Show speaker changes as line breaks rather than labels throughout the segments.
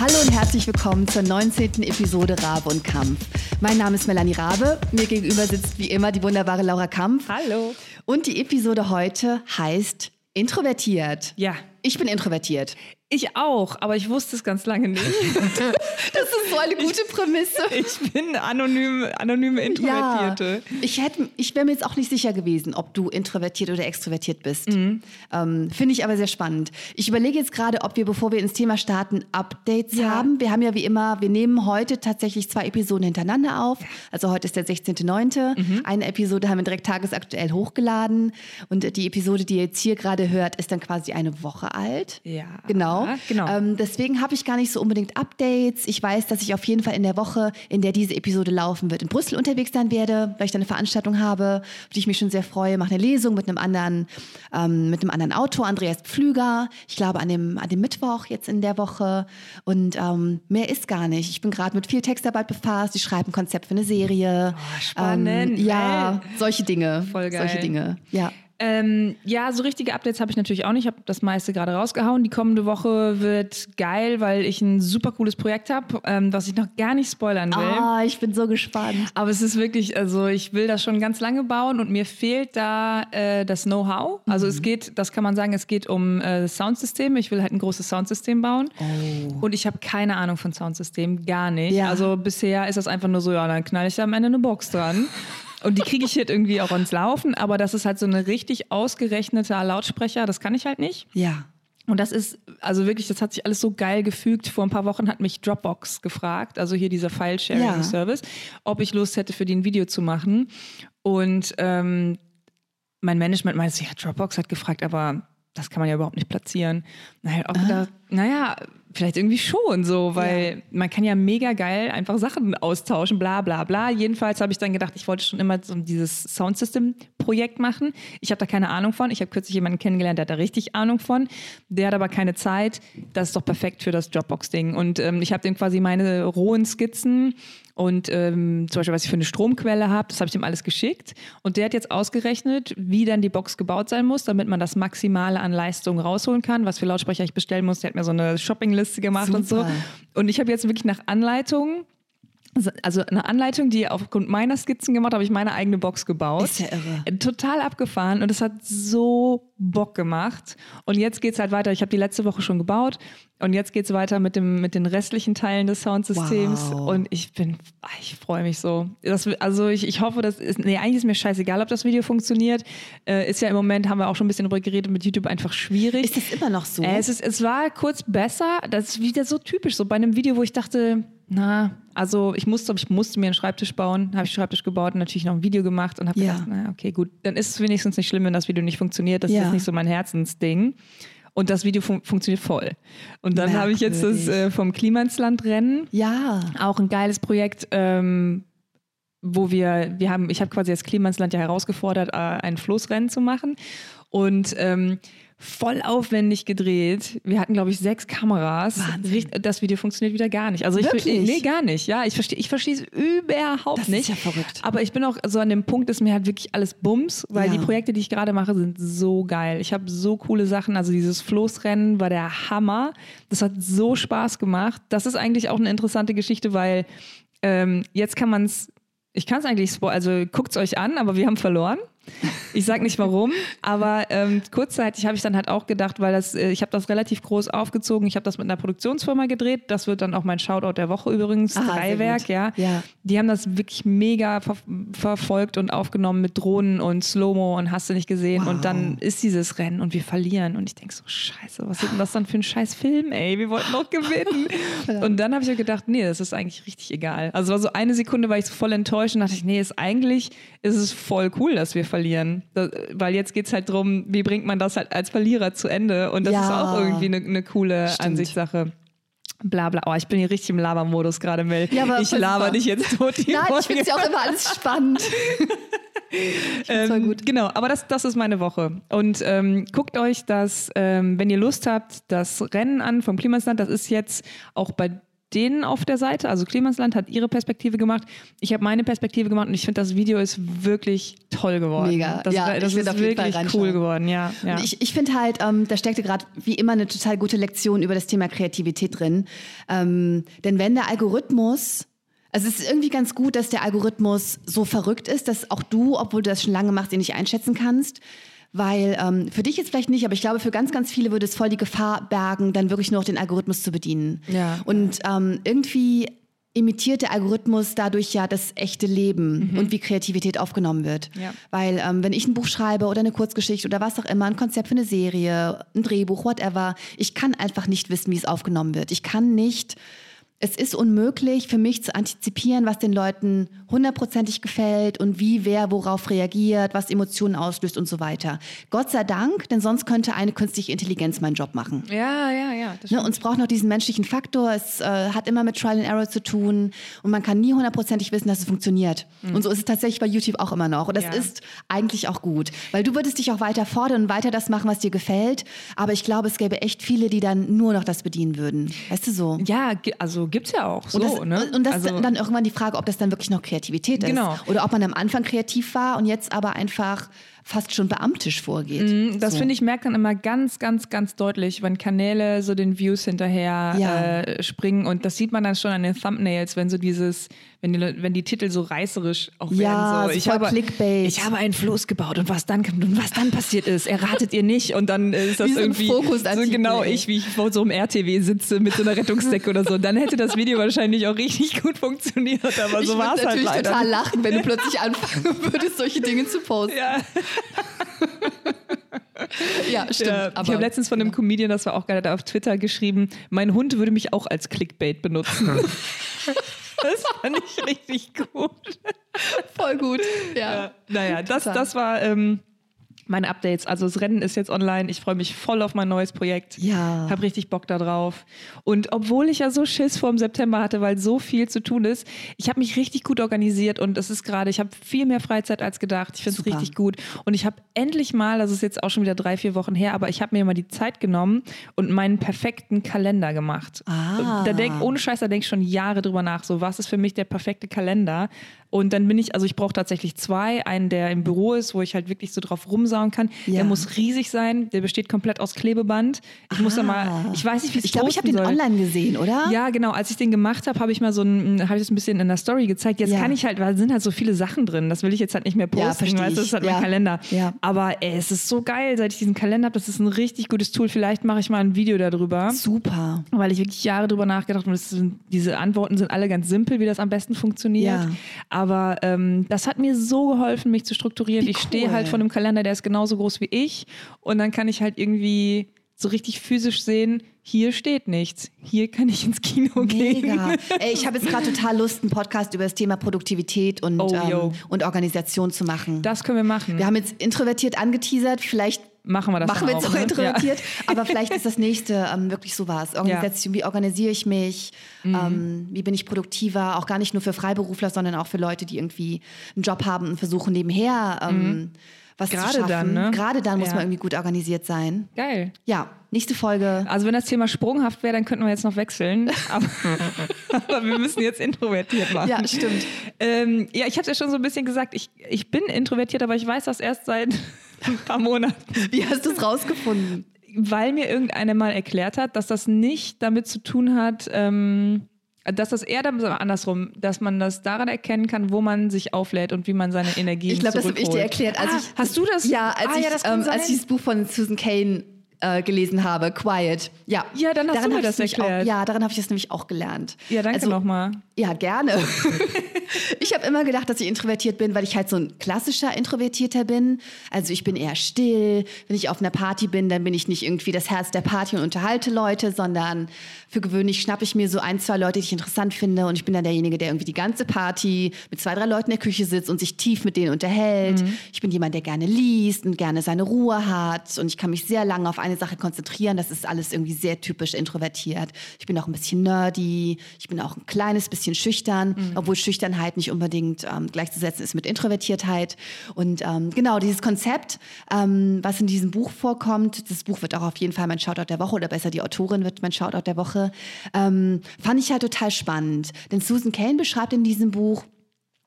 Hallo und herzlich willkommen zur 19. Episode Rabe und Kampf. Mein Name ist Melanie Rabe. Mir gegenüber sitzt wie immer die wunderbare Laura Kampf.
Hallo.
Und die Episode heute heißt Introvertiert.
Ja.
Ich bin introvertiert.
Ich auch, aber ich wusste es ganz lange nicht.
das ist so eine gute Prämisse.
Ich bin anonym, anonyme Introvertierte.
Ja, ich hätte, ich wäre mir jetzt auch nicht sicher gewesen, ob du introvertiert oder extrovertiert bist. Mhm. Ähm, Finde ich aber sehr spannend. Ich überlege jetzt gerade, ob wir, bevor wir ins Thema starten, Updates ja. haben. Wir haben ja wie immer, wir nehmen heute tatsächlich zwei Episoden hintereinander auf. Also heute ist der 16.9. Mhm. Eine Episode haben wir direkt tagesaktuell hochgeladen. Und die Episode, die ihr jetzt hier gerade hört, ist dann quasi eine Woche alt.
Ja.
Genau.
Genau.
Ähm, deswegen habe ich gar nicht so unbedingt Updates. Ich weiß, dass ich auf jeden Fall in der Woche, in der diese Episode laufen wird, in Brüssel unterwegs sein werde, weil ich da eine Veranstaltung habe, auf die ich mich schon sehr freue. Mache eine Lesung mit einem anderen, ähm, mit einem anderen Autor, Andreas Pflüger. Ich glaube an dem, an dem Mittwoch jetzt in der Woche. Und ähm, mehr ist gar nicht. Ich bin gerade mit viel Textarbeit befasst. Ich schreibe ein Konzept für eine Serie.
Oh, spannend.
Ähm, ja, solche Dinge.
Voll geil.
Solche Dinge. Ja.
Ähm, ja, so richtige Updates habe ich natürlich auch nicht. Ich habe das meiste gerade rausgehauen. Die kommende Woche wird geil, weil ich ein super cooles Projekt habe, ähm, was ich noch gar nicht spoilern will.
Ah, ich bin so gespannt.
Aber es ist wirklich, also ich will das schon ganz lange bauen und mir fehlt da äh, das Know-how. Also mhm. es geht, das kann man sagen, es geht um äh, Soundsysteme. Ich will halt ein großes Soundsystem bauen.
Oh.
Und ich habe keine Ahnung von Soundsystemen, gar nicht. Ja. Also bisher ist das einfach nur so, ja, dann knall ich da am Ende eine Box dran. Und die kriege ich halt irgendwie auch ins Laufen, aber das ist halt so eine richtig ausgerechnete Lautsprecher, das kann ich halt nicht.
Ja.
Und das ist, also wirklich, das hat sich alles so geil gefügt. Vor ein paar Wochen hat mich Dropbox gefragt, also hier dieser File-Sharing-Service, ja. ob ich Lust hätte, für die ein Video zu machen. Und ähm, mein Management meinte, ja, Dropbox hat gefragt, aber das kann man ja überhaupt nicht platzieren. Naja, auch gedacht, naja, vielleicht irgendwie schon so, weil ja. man kann ja mega geil einfach Sachen austauschen, bla bla bla. Jedenfalls habe ich dann gedacht, ich wollte schon immer so dieses Soundsystem-Projekt machen. Ich habe da keine Ahnung von. Ich habe kürzlich jemanden kennengelernt, der hat da richtig Ahnung von. Der hat aber keine Zeit. Das ist doch perfekt für das Dropbox-Ding. Und ähm, ich habe dem quasi meine rohen Skizzen und ähm, zum Beispiel, was ich für eine Stromquelle habe, das habe ich dem alles geschickt. Und der hat jetzt ausgerechnet, wie dann die Box gebaut sein muss, damit man das Maximale an Leistung rausholen kann, was für Lautsprecher ich bestellen muss. Der hat mir so eine Shoppingliste gemacht
Super.
und so. Und ich habe jetzt wirklich nach Anleitung also eine Anleitung, die aufgrund meiner Skizzen gemacht habe, ich meine eigene Box gebaut.
Ist ja irre.
Total abgefahren und es hat so Bock gemacht. Und jetzt geht es halt weiter. Ich habe die letzte Woche schon gebaut und jetzt geht es weiter mit, dem, mit den restlichen Teilen des Soundsystems.
Wow.
Und ich bin, ich freue mich so. Das, also ich, ich hoffe, dass ist, nee, eigentlich ist mir scheißegal, ob das Video funktioniert. Äh, ist ja im Moment, haben wir auch schon ein bisschen darüber geredet, mit YouTube einfach schwierig.
Ist das immer noch so?
Äh, es, ist, es war kurz besser. Das ist wieder so typisch. So bei einem Video, wo ich dachte, na, also ich musste, ich musste mir einen Schreibtisch bauen, habe ich einen Schreibtisch gebaut und natürlich noch ein Video gemacht und habe
Ja.
gedacht, na okay, gut, dann ist es wenigstens nicht schlimm, wenn das Video nicht funktioniert. Das
Ja.
ist nicht so mein Herzensding. Und das Video fun funktioniert voll. Und dann habe ich jetzt das äh, vom Klima ins Land Rennen,
ja.
auch ein geiles Projekt, ähm, wo wir, wir haben, ich habe quasi das Klima ins Land ja herausgefordert, äh, ein Floßrennen zu machen. Und ähm, voll aufwendig gedreht. Wir hatten, glaube ich, sechs Kameras.
Wahnsinn.
Das Video funktioniert wieder gar nicht. Also ich
Wirklich?
nee, gar nicht. Ja, ich verstehe ich verstehe es überhaupt
Das
nicht.
ist ja verrückt.
Aber ich bin auch so an dem Punkt, ist mir halt wirklich alles Bums, weil
Ja.
die Projekte, die ich gerade mache, sind so geil. Ich habe so coole Sachen. Also dieses Floßrennen war der Hammer. Das hat so Spaß gemacht. Das ist eigentlich auch eine interessante Geschichte, weil ähm, jetzt kann man es, ich kann es eigentlich, spo- also guckt es euch an, aber wir haben verloren. Ich sag nicht warum, aber ähm, kurzzeitig habe ich dann halt auch gedacht, weil das, äh, ich habe das relativ groß aufgezogen. Ich habe das mit einer Produktionsfirma gedreht. Das wird dann auch mein Shoutout der Woche übrigens.
Aha,
Dreiwerk, ja.
Ja.
Die haben das wirklich mega ver verfolgt und aufgenommen mit Drohnen und Slow-Mo und hast du nicht gesehen.
Wow.
Und dann ist dieses Rennen und wir verlieren. Und ich denke so, scheiße, was ist denn das dann für ein scheiß Film, ey? Wir wollten doch gewinnen. und dann habe ich gedacht, nee, das ist eigentlich richtig egal. Also war so eine Sekunde, war ich so voll enttäuscht und dachte ich, nee, ist eigentlich ist es voll cool, dass wir verlieren. Da, weil jetzt geht es halt darum, wie bringt man das halt als Verlierer zu Ende. Und das
Ja.
ist auch irgendwie eine eine coole
Stimmt.
Ansichtssache. Bla bla. Oh, ich bin hier richtig im Labermodus gerade, Mel.
Ja, aber
ich laber dich jetzt tot. die
Nein, ich
Folge.
finde es ja auch immer alles spannend. ich find's voll
Ähm,
gut.
Genau, aber das, das ist meine Woche. Und ähm, guckt euch das, ähm, wenn ihr Lust habt, das Rennen an vom Klimasland. Das ist jetzt auch bei denen auf der Seite. Also Klimansland hat ihre Perspektive gemacht. Ich habe meine Perspektive gemacht und ich finde, das Video ist wirklich toll geworden.
Mega.
Das,
ja,
das ist wirklich cool geworden, ja. ja.
Ich, ich finde halt, ähm, da steckte gerade wie immer eine total gute Lektion über das Thema Kreativität drin. Ähm, denn wenn der Algorithmus also es ist irgendwie ganz gut, dass der Algorithmus so verrückt ist, dass auch du, obwohl du das schon lange machst, ihn nicht einschätzen kannst. Weil ähm, für dich jetzt vielleicht nicht, aber ich glaube, für ganz, ganz viele würde es voll die Gefahr bergen, dann wirklich nur noch den Algorithmus zu bedienen.
Ja.
Und ähm, irgendwie imitiert der Algorithmus dadurch ja das echte Leben mhm. und wie Kreativität aufgenommen wird.
Ja.
Weil ähm, wenn ich ein Buch schreibe oder eine Kurzgeschichte oder was auch immer, ein Konzept für eine Serie, ein Drehbuch, whatever, ich kann einfach nicht wissen, wie es aufgenommen wird. Ich kann nicht es ist unmöglich für mich zu antizipieren, was den Leuten hundertprozentig gefällt und wie wer worauf reagiert, was Emotionen auslöst und so weiter. Gott sei Dank, denn sonst könnte eine künstliche Intelligenz meinen Job machen.
Ja, ja, ja.
Ne, und es braucht noch diesen menschlichen Faktor. Es äh, hat immer mit Trial and Error zu tun und man kann nie hundertprozentig wissen, dass es funktioniert. Mhm. Und so ist es tatsächlich bei YouTube auch immer noch. Und das ja. ist eigentlich auch gut, weil du würdest dich auch weiter fordern und weiter das machen, was dir gefällt. Aber ich glaube, es gäbe echt viele, die dann nur noch das bedienen würden. Weißt du so?
Ja, also gibt es ja auch. So,
und das,
ne?
und das also, dann irgendwann die Frage, ob das dann wirklich noch Kreativität ist.
Genau.
Oder ob man am Anfang kreativ war und jetzt aber einfach fast schon beamtisch vorgeht.
Mm, das so. finde ich, merkt dann immer ganz, ganz, ganz deutlich, wenn Kanäle so den Views hinterher ja. äh, springen. Und das sieht man dann schon an den Thumbnails, wenn so dieses, wenn die, wenn die Titel so reißerisch auch
ja,
werden. So.
Ich, habe,
Clickbait. ich habe einen Floß gebaut und was dann und was dann passiert ist, erratet ihr nicht. Und dann ist das
wie
irgendwie
Fokus
so genau ich, wie ich vor so einem RTW sitze mit so einer Rettungsdecke oder so. Dann hätte das Video wahrscheinlich auch richtig gut funktioniert. Aber
ich
so war es halt
leider. Ich würde total lachen, wenn du plötzlich anfangen würdest, solche Dinge zu posten.
Ja.
ja, stimmt. Ja,
ich habe letztens von einem Comedian, das war auch gerade auf Twitter geschrieben, mein Hund würde mich auch als Clickbait benutzen. das fand ich richtig gut.
Voll gut, ja.
ja naja, das, das war ähm, meine Updates. Also das Rennen ist jetzt online. Ich freue mich voll auf mein neues Projekt.
Ja.
Hab richtig Bock da drauf. Und obwohl ich ja so Schiss vor dem September hatte, weil so viel zu tun ist, ich habe mich richtig gut organisiert und es ist gerade, ich habe viel mehr Freizeit als gedacht. Ich finde es richtig gut. Und ich habe endlich mal, das ist jetzt auch schon wieder drei, vier Wochen her, aber ich habe mir mal die Zeit genommen und meinen perfekten Kalender gemacht.
Ah.
Da denk, ohne Scheiß, da denke ich schon Jahre drüber nach. So, was ist für mich der perfekte Kalender? Und dann bin ich, also ich brauche tatsächlich zwei. Einen, der im Büro ist, wo ich halt wirklich so drauf rumsauen kann. Ja. Der muss riesig sein. Der besteht komplett aus Klebeband. Ich ah. muss da mal, ah. ich weiß nicht, wie es
Ich glaube, ich habe den online gesehen, oder?
Ja, genau. Als ich den gemacht habe, habe ich mal so ein, habe ich das ein bisschen in der Story gezeigt. Jetzt ja. kann ich halt, weil sind halt so viele Sachen drin. Das will ich jetzt halt nicht mehr posten,
ja,
weil das ist halt
ja.
mein Kalender.
Ja.
Aber ey, es ist so geil, seit ich diesen Kalender habe. Das ist ein richtig gutes Tool. Vielleicht mache ich mal ein Video darüber.
Super.
Weil ich wirklich Jahre drüber nachgedacht habe. Diese Antworten sind alle ganz simpel, wie das am besten funktioniert.
Ja.
Aber ähm, das hat mir so geholfen, mich zu strukturieren.
Wie
ich
cool.
stehe halt vor einem Kalender, der ist genauso groß wie ich. Und dann kann ich halt irgendwie so richtig physisch sehen, hier steht nichts. Hier kann ich ins Kino
Mega.
gehen.
Ey, ich habe jetzt gerade total Lust, einen Podcast über das Thema Produktivität und,
oh,
ähm, und Organisation zu machen.
Das können wir machen.
Wir haben jetzt introvertiert angeteasert, vielleicht
machen wir das
machen wir jetzt
auch,
auch ne? introvertiert, ja. aber vielleicht ist das nächste ähm, wirklich sowas. Organisation, ja. wie organisiere ich mich? Mhm. Ähm, wie bin ich produktiver? Auch gar nicht nur für Freiberufler, sondern auch für Leute, die irgendwie einen Job haben und versuchen nebenher ähm, mhm. Was
Gerade
zu schaffen.
Dann, ne?
Gerade dann muss man irgendwie gut organisiert sein.
Geil.
Ja, nächste Folge.
Also wenn das Thema sprunghaft wäre, dann könnten wir jetzt noch wechseln. aber, aber, wir müssen jetzt introvertiert machen.
Ja, stimmt.
Ähm, ja, ich habe es ja schon so ein bisschen gesagt, ich, ich bin introvertiert, aber ich weiß das erst seit ein paar Monaten.
Wie hast du es rausgefunden?
Weil mir irgendeiner mal erklärt hat, dass das nicht damit zu tun hat, ähm, dass das eher andersrum, dass man das daran erkennen kann, wo man sich auflädt und wie man seine Energie
Ich glaube, das habe ich dir erklärt.
Ah,
ich,
hast du das?
Ja, als,
ah,
ich,
ja, das
ähm, als ich das Buch von Susan Kane äh, gelesen habe, Quiet. Ja,
ja dann hast daran du mir das erklärt.
Auch, ja, daran habe ich das nämlich auch gelernt.
Ja, danke
also,
nochmal.
Ja, gerne. ich habe immer gedacht, dass ich introvertiert bin, weil ich halt so ein klassischer Introvertierter bin. Also ich bin eher still. Wenn ich auf einer Party bin, dann bin ich nicht irgendwie das Herz der Party und unterhalte Leute, sondern für gewöhnlich schnappe ich mir so ein, zwei Leute, die ich interessant finde und ich bin dann derjenige, der irgendwie die ganze Party mit zwei, drei Leuten in der Küche sitzt und sich tief mit denen unterhält. Mhm. Ich bin jemand, der gerne liest und gerne seine Ruhe hat und ich kann mich sehr lange auf eine eine Sache konzentrieren. Das ist alles irgendwie sehr typisch introvertiert. Ich bin auch ein bisschen nerdy, ich bin auch ein kleines bisschen schüchtern, mhm. obwohl Schüchternheit nicht unbedingt ähm, gleichzusetzen ist mit Introvertiertheit. Und ähm, genau dieses Konzept, ähm, was in diesem Buch vorkommt, das Buch wird auch auf jeden Fall mein Shoutout der Woche oder besser die Autorin wird mein Shoutout der Woche, ähm, fand ich halt total spannend. Denn Susan Kane beschreibt in diesem Buch,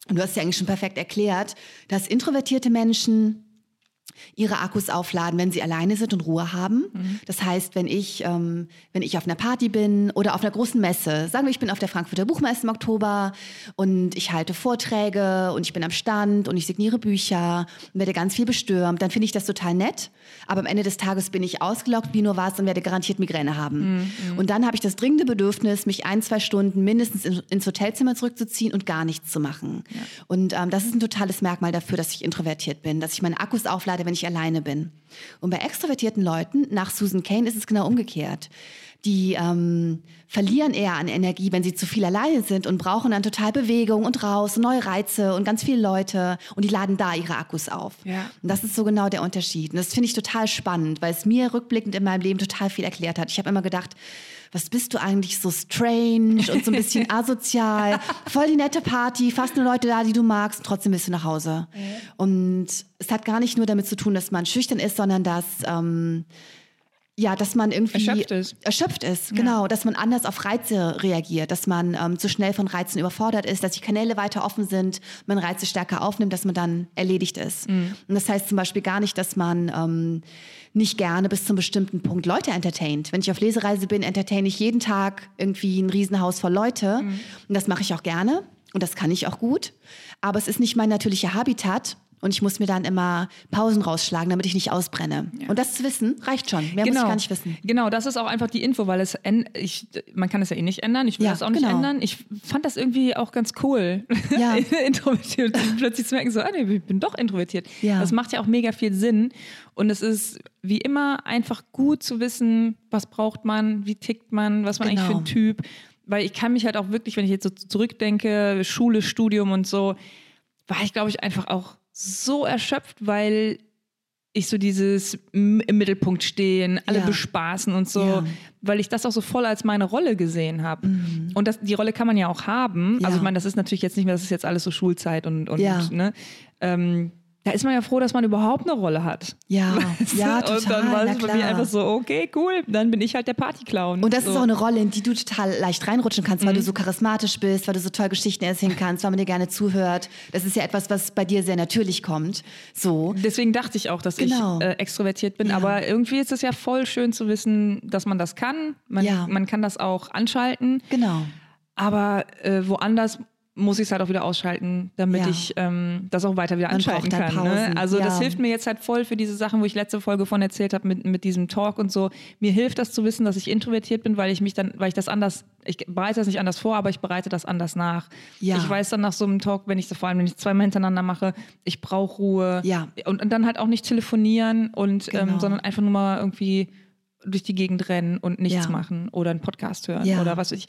und du hast ja eigentlich schon perfekt erklärt, dass introvertierte Menschen ihre Akkus aufladen, wenn sie alleine sind und Ruhe haben. Mhm. Das heißt, wenn ich, ähm, wenn ich auf einer Party bin oder auf einer großen Messe, sagen wir, ich bin auf der Frankfurter Buchmesse im Oktober und ich halte Vorträge und ich bin am Stand und ich signiere Bücher und werde ganz viel bestürmt, dann finde ich das total nett. Aber am Ende des Tages bin ich ausgelockt wie nur was und werde garantiert Migräne haben. Mhm. Und dann habe ich das dringende Bedürfnis, mich ein, zwei Stunden mindestens in, ins Hotelzimmer zurückzuziehen und gar nichts zu machen. Ja. Und ähm, das ist ein totales Merkmal dafür, dass ich introvertiert bin, dass ich meine Akkus auflade, wenn ich alleine bin. Und bei extrovertierten Leuten, nach Susan Kane, ist es genau umgekehrt. Die ähm, verlieren eher an Energie, wenn sie zu viel alleine sind und brauchen dann total Bewegung und raus, neue Reize und ganz viele Leute und die laden da ihre Akkus auf. Ja. Und das ist so genau der Unterschied. Und das finde ich total spannend, weil es mir rückblickend in meinem Leben total viel erklärt hat. Ich habe immer gedacht, was bist du eigentlich so strange und so ein bisschen asozial? Voll die nette Party, fast nur Leute da, die du magst, und trotzdem bist du nach Hause. Mhm. Und es hat gar nicht nur damit zu tun, dass man schüchtern ist, sondern dass ähm, ja, dass man irgendwie
erschöpft ist.
Erschöpft ist, genau. Ja. Dass man anders auf Reize reagiert, dass man ähm, zu schnell von Reizen überfordert ist, dass die Kanäle weiter offen sind, man Reize stärker aufnimmt, dass man dann erledigt ist. Mhm. Und das heißt zum Beispiel gar nicht, dass man ähm, nicht gerne bis zum bestimmten Punkt Leute entertaint. Wenn ich auf Lesereise bin, entertain ich jeden Tag irgendwie ein Riesenhaus voll Leute. Mhm. Und das mache ich auch gerne. Und das kann ich auch gut. Aber es ist nicht mein natürlicher Habitat. Und ich muss mir dann immer Pausen rausschlagen, damit ich nicht ausbrenne. Ja. Und das zu wissen, reicht schon. Mehr genau. muss ich genau. gar nicht wissen.
Genau, das ist auch einfach die Info, weil es ich, man kann es ja eh nicht ändern. Ich will ja, das auch nicht genau. ändern. Ich fand das irgendwie auch ganz cool. Ja. introvertiert. plötzlich zu merken, so, ah, nee, ich bin doch introvertiert. Ja. Das macht ja auch mega viel Sinn. Und es ist wie immer einfach gut zu wissen, was braucht man, wie tickt man, was man genau. eigentlich für ein Typ. Weil ich kann mich halt auch wirklich, wenn ich jetzt so zurückdenke, Schule, Studium und so, war ich, glaube ich, einfach auch so erschöpft, weil ich so dieses im Mittelpunkt stehen, alle ja. bespaßen und so, ja. weil ich das auch so voll als meine Rolle gesehen habe. Mhm. Und das, die Rolle kann man ja auch haben. Ja. Also ich meine, das ist natürlich jetzt nicht mehr, das ist jetzt alles so Schulzeit und, und ne? Ähm, da ist man ja froh, dass man überhaupt eine Rolle hat.
Ja, ja, total.
Und dann war es bei mir einfach so, okay, cool, dann bin ich halt der Partyclown.
Und das
so.
ist auch eine Rolle, in die du total leicht reinrutschen kannst, weil mhm. du so charismatisch bist, weil du so toll Geschichten erzählen kannst, weil man dir gerne zuhört. Das ist ja etwas, was bei dir sehr natürlich kommt. So.
Deswegen dachte ich auch, dass genau. ich äh, extrovertiert bin. Ja. Aber irgendwie ist es ja voll schön zu wissen, dass man das kann. Man, ja. man kann das auch anschalten.
Genau.
Aber äh, woanders muss ich es halt auch wieder ausschalten, damit ja. ich ähm, das auch weiter wieder anschalten kann. Ne? Also ja. das hilft mir jetzt halt voll für diese Sachen, wo ich letzte Folge von erzählt habe mit, mit diesem Talk und so. Mir hilft das zu wissen, dass ich introvertiert bin, weil ich mich dann, weil ich das anders, ich bereite das nicht anders vor, aber ich bereite das anders nach. Ja. Ich weiß dann nach so einem Talk, wenn ich so vor allem, wenn ich zweimal hintereinander mache, ich brauche Ruhe.
Ja.
Und, und, dann halt auch nicht telefonieren und ähm, genau. ähm, sondern einfach nur mal irgendwie durch die Gegend rennen und nichts ja. machen oder einen Podcast hören ja. oder was ich.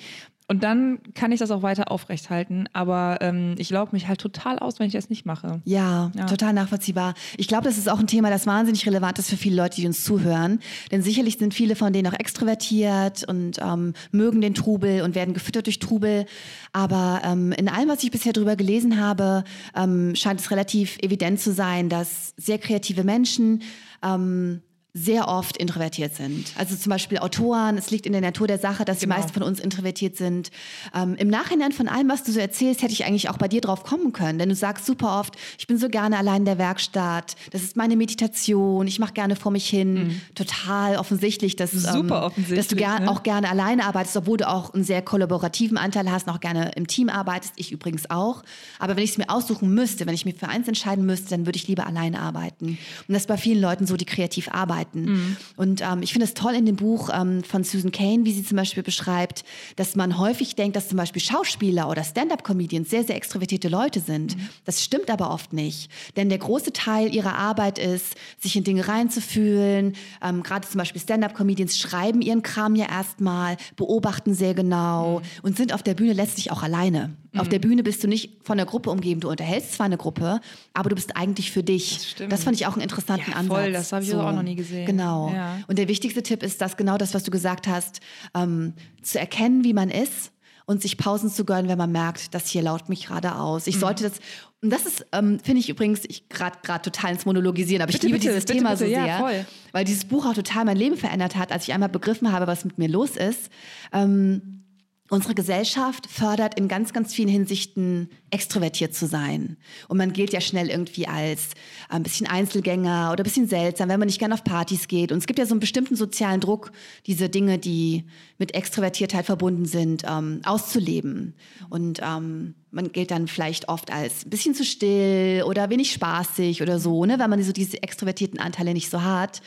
Und dann kann ich das auch weiter aufrechthalten. Aber ähm, ich lauge mich halt total aus, wenn ich das nicht mache.
Ja, ja. total nachvollziehbar. Ich glaube, das ist auch ein Thema, das wahnsinnig relevant ist für viele Leute, die uns zuhören. Denn sicherlich sind viele von denen auch extrovertiert und ähm, mögen den Trubel und werden gefüttert durch Trubel. Aber ähm, in allem, was ich bisher darüber gelesen habe, ähm, scheint es relativ evident zu sein, dass sehr kreative Menschen ähm, sehr oft introvertiert sind. Also zum Beispiel Autoren, es liegt in der Natur der Sache, dass genau. die meisten von uns introvertiert sind. Ähm, Im Nachhinein von allem, was du so erzählst, hätte ich eigentlich auch bei dir drauf kommen können. Denn du sagst super oft, ich bin so gerne allein in der Werkstatt, das ist meine Meditation, ich mache gerne vor mich hin. Mhm. Total offensichtlich, dass,
super offensichtlich,
dass du ger
ne?
auch gerne alleine arbeitest, obwohl du auch einen sehr kollaborativen Anteil hast, noch gerne im Team arbeitest, ich übrigens auch. Aber wenn ich es mir aussuchen müsste, wenn ich mir für eins entscheiden müsste, dann würde ich lieber alleine arbeiten. Und das ist bei vielen Leuten so, die kreativ arbeiten arbeiten. Mhm. Und ähm, ich finde es toll in dem Buch ähm, von Susan Kane, wie sie zum Beispiel beschreibt, dass man häufig denkt, dass zum Beispiel Schauspieler oder Stand-up-Comedians sehr, sehr extrovertierte Leute sind. Mhm. Das stimmt aber oft nicht. Denn der große Teil ihrer Arbeit ist, sich in Dinge reinzufühlen. Ähm, Gerade zum Beispiel Stand-up-Comedians schreiben ihren Kram ja erstmal, beobachten sehr genau mhm. und sind auf der Bühne letztlich auch alleine. Mhm. Auf der Bühne bist du nicht von der Gruppe umgeben. Du unterhältst zwar eine Gruppe, aber du bist eigentlich für dich. Das, das fand ich auch einen interessanten ja, voll,
Ansatz. Das habe ich so. auch noch nie gesehen gesehen.
Genau.
Ja.
Und der wichtigste Tipp ist, dass genau das, was du gesagt hast, ähm, zu erkennen, wie man ist und sich Pausen zu gönnen, wenn man merkt, das hier laut mich gerade aus. Ich
Mhm.
sollte das, und das ist, ähm, finde ich übrigens, ich gerade gerade total ins Monologisieren, aber ich
Bitte,
liebe
bitte,
dieses
bitte,
Thema so
ja,
sehr,
voll.
weil dieses Buch auch total mein Leben verändert hat, als ich einmal begriffen habe, was mit mir los ist. Ähm, Unsere Gesellschaft fördert in ganz, ganz vielen Hinsichten extrovertiert zu sein. Und man gilt ja schnell irgendwie als ein bisschen Einzelgänger oder ein bisschen seltsam, wenn man nicht gerne auf Partys geht. Und es gibt ja so einen bestimmten sozialen Druck, diese Dinge, die mit Extrovertiertheit verbunden sind, ähm, auszuleben. Und ähm, man gilt dann vielleicht oft als ein bisschen zu still oder wenig spaßig oder so, ne, weil man so diese extrovertierten Anteile nicht so hat.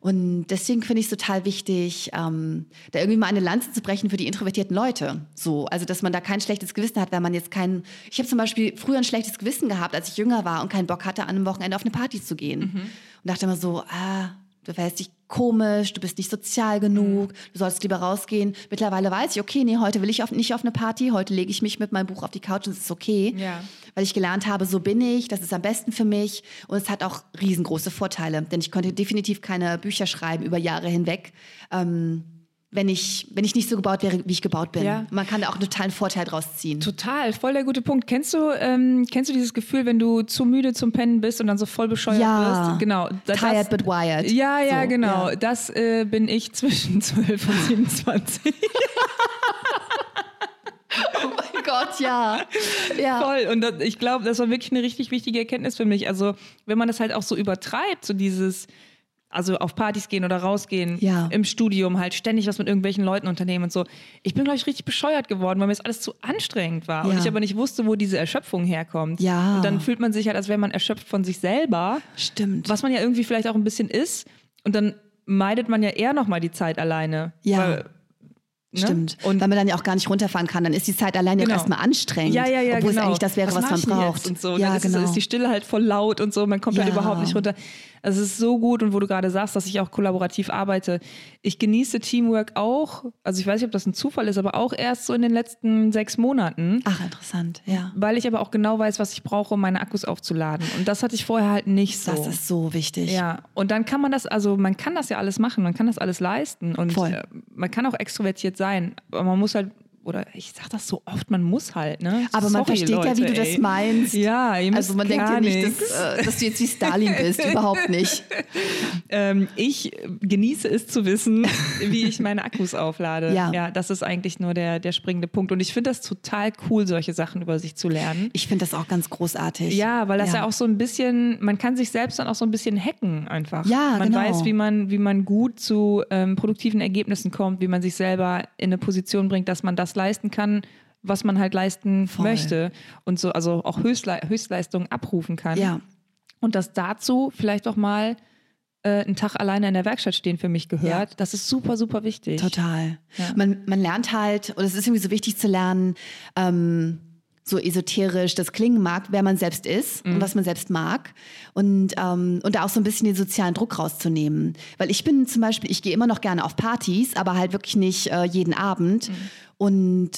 Und deswegen finde ich es total wichtig, ähm, da irgendwie mal eine Lanze zu brechen für die introvertierten Leute. So, also dass man da kein schlechtes Gewissen hat, wenn man jetzt kein. Ich habe zum Beispiel früher ein schlechtes Gewissen gehabt, als ich jünger war und keinen Bock hatte, an einem Wochenende auf eine Party zu gehen. Und dachte immer so, ah, du verhältst dich komisch, du bist nicht sozial genug, du solltest lieber rausgehen. Mittlerweile weiß ich, okay, nee, heute will ich auf, nicht auf eine Party, heute lege ich mich mit meinem Buch auf die Couch und es ist okay.
Ja.
Weil ich gelernt habe, so bin ich, das ist am besten für mich und es hat auch riesengroße Vorteile, denn ich konnte definitiv keine Bücher schreiben über Jahre hinweg. Ähm, wenn ich, wenn ich nicht so gebaut wäre, wie ich gebaut bin.
Ja.
Man kann da auch einen totalen Vorteil draus ziehen.
Total, voll der gute Punkt. Kennst du, ähm, kennst du dieses Gefühl, wenn du zu müde zum Pennen bist und dann so voll bescheuert
Ja.
wirst? Genau. Da-
Tired but wired.
Ja, ja,
So,
genau.
ja.
Das äh, bin ich zwischen 12 und 27.
Oh mein Gott, ja. ja.
Voll. Und das, ich glaube, das war wirklich eine richtig wichtige Erkenntnis für mich. Also, wenn man das halt auch so übertreibt, so dieses, also auf Partys gehen oder rausgehen,
Ja.
im Studium halt ständig was mit irgendwelchen Leuten unternehmen und so. Ich bin, glaube ich, richtig bescheuert geworden, weil mir das alles zu anstrengend war. Und
Ja.
ich aber nicht wusste, wo diese Erschöpfung herkommt.
Ja.
Und dann fühlt man sich halt, als wäre man erschöpft von sich selber.
Stimmt.
Was man ja irgendwie vielleicht auch ein bisschen ist. Und dann meidet man ja eher nochmal die Zeit alleine.
Ja.
Weil, ne?
Stimmt.
Und
Weil man dann ja auch gar nicht runterfahren kann. Dann ist die Zeit alleine
Genau.
auch erstmal anstrengend.
Ja, ja, ja,
Obwohl
genau.
es eigentlich das wäre, was,
mach
man braucht.
Und so.
Ja,
dann ist,
genau.
ist die Stille halt voll laut und so, man kommt halt
Ja.
überhaupt nicht runter. Es ist so gut und wo du gerade sagst, dass ich auch kollaborativ arbeite. Ich genieße Teamwork auch, also ich weiß nicht, ob das ein Zufall ist, aber auch erst so in den letzten sechs Monaten.
Ach, interessant. Ja.
Weil ich aber auch genau weiß, was ich brauche, um meine Akkus aufzuladen. Und das hatte ich vorher halt nicht so.
Das ist so wichtig.
Ja, und dann kann man das, also man kann das ja alles machen, man kann das alles leisten und
Voll.
äh, man kann auch extrovertiert sein, aber man muss halt, oder ich sag das so oft, man muss halt, ne?
Aber man
Sorry,
versteht ja, wie
Leute,
du das meinst.
Ja,
Also man denkt ja nicht, dass, äh, dass du jetzt wie Stalin bist. Überhaupt nicht.
Ähm, ich genieße es zu wissen, wie ich meine Akkus auflade.
Ja.
ja das ist eigentlich nur der, der springende Punkt. Und ich finde das total cool, solche Sachen über sich zu lernen.
Ich finde das auch ganz großartig.
Ja, weil das ja. auch so ein bisschen, man kann sich selbst dann auch so ein bisschen hacken einfach.
Ja,
man
genau.
weiß, wie man, wie man gut zu ähm, produktiven Ergebnissen kommt, wie man sich selber in eine Position bringt, dass man das leisten kann, was man halt leisten
Voll.
möchte und so, also auch Höchstle Höchstleistungen abrufen kann.
Ja.
Und dass dazu vielleicht auch mal äh, einen Tag alleine in der Werkstatt stehen für mich gehört.
Ja.
Das ist super, super wichtig.
Total.
Ja.
Man, man lernt halt, und es ist irgendwie so wichtig zu lernen, ähm, so esoterisch das klingen mag, wer man selbst ist
Mhm.
und was man selbst mag. Und, ähm, und da auch so ein bisschen den sozialen Druck rauszunehmen. Weil ich bin zum Beispiel, ich gehe immer noch gerne auf Partys, aber halt wirklich nicht äh, jeden Abend.
Mhm.
Und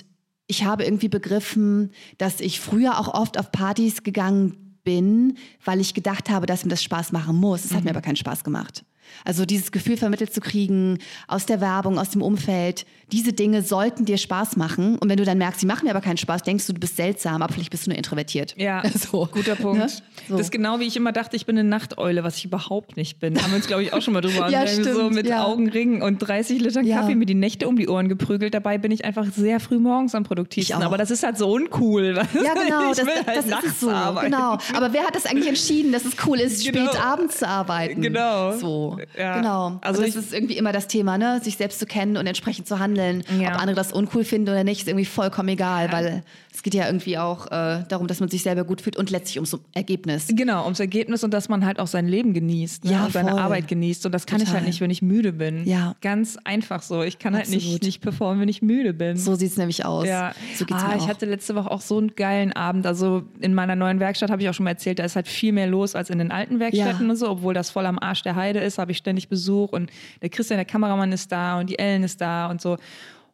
ich habe irgendwie begriffen, dass ich früher auch oft auf Partys gegangen bin, weil ich gedacht habe, dass mir das Spaß machen muss. Es hat
Mhm.
mir aber keinen Spaß gemacht. Also dieses Gefühl vermittelt zu kriegen aus der Werbung, aus dem Umfeld, diese Dinge sollten dir Spaß machen. Und wenn du dann merkst, sie machen mir aber keinen Spaß, denkst du, du bist seltsam, aber vielleicht bist du nur introvertiert.
Ja,
So.
guter Punkt.
Ne? So.
Das ist genau wie ich immer dachte, ich bin eine Nachteule, was ich überhaupt nicht bin. Haben wir uns, glaube ich, auch schon mal drüber
Ja,
unterhalten. So
stimmt,
mit
ja.
Augenringen und 30 Litern
Ja.
Kaffee mir die Nächte um die Ohren geprügelt. Dabei bin ich einfach sehr früh morgens am produktivsten. Aber das ist halt so uncool.
Ja, genau,
Ich
das,
will
das,
halt
das ist
nachts
so.
arbeiten.
Genau. Aber wer hat das eigentlich entschieden, dass es cool ist,
Genau.
spät abends zu arbeiten?
Genau.
So.
Ja.
Genau.
Also
Also das
ich-
ist irgendwie immer das Thema, ne? sich selbst zu kennen und entsprechend zu handeln.
Ja.
Ob andere das uncool finden oder nicht, ist irgendwie vollkommen egal, weil es geht ja irgendwie auch äh, darum, dass man sich selber gut fühlt und letztlich ums Ergebnis.
Genau, ums Ergebnis und dass man halt auch sein Leben genießt ne?
Ja,
und seine
voll.
Arbeit genießt. Und das kann ich
Total.
halt nicht, wenn ich müde bin.
Ja.
Ganz einfach so. Ich kann halt nicht,
Absolut.
nicht performen, wenn ich müde bin.
So sieht es nämlich aus.
Ja,
So geht's
ah,
mir
ich
auch.
hatte letzte Woche auch so einen geilen Abend. Also in meiner neuen Werkstatt habe ich auch schon mal erzählt, da ist halt viel mehr los als in den alten Werkstätten
Ja.
und so, obwohl das voll am Arsch der Heide ist, habe ich ständig Besuch und der Christian, der Kameramann ist da und die Ellen ist da und so.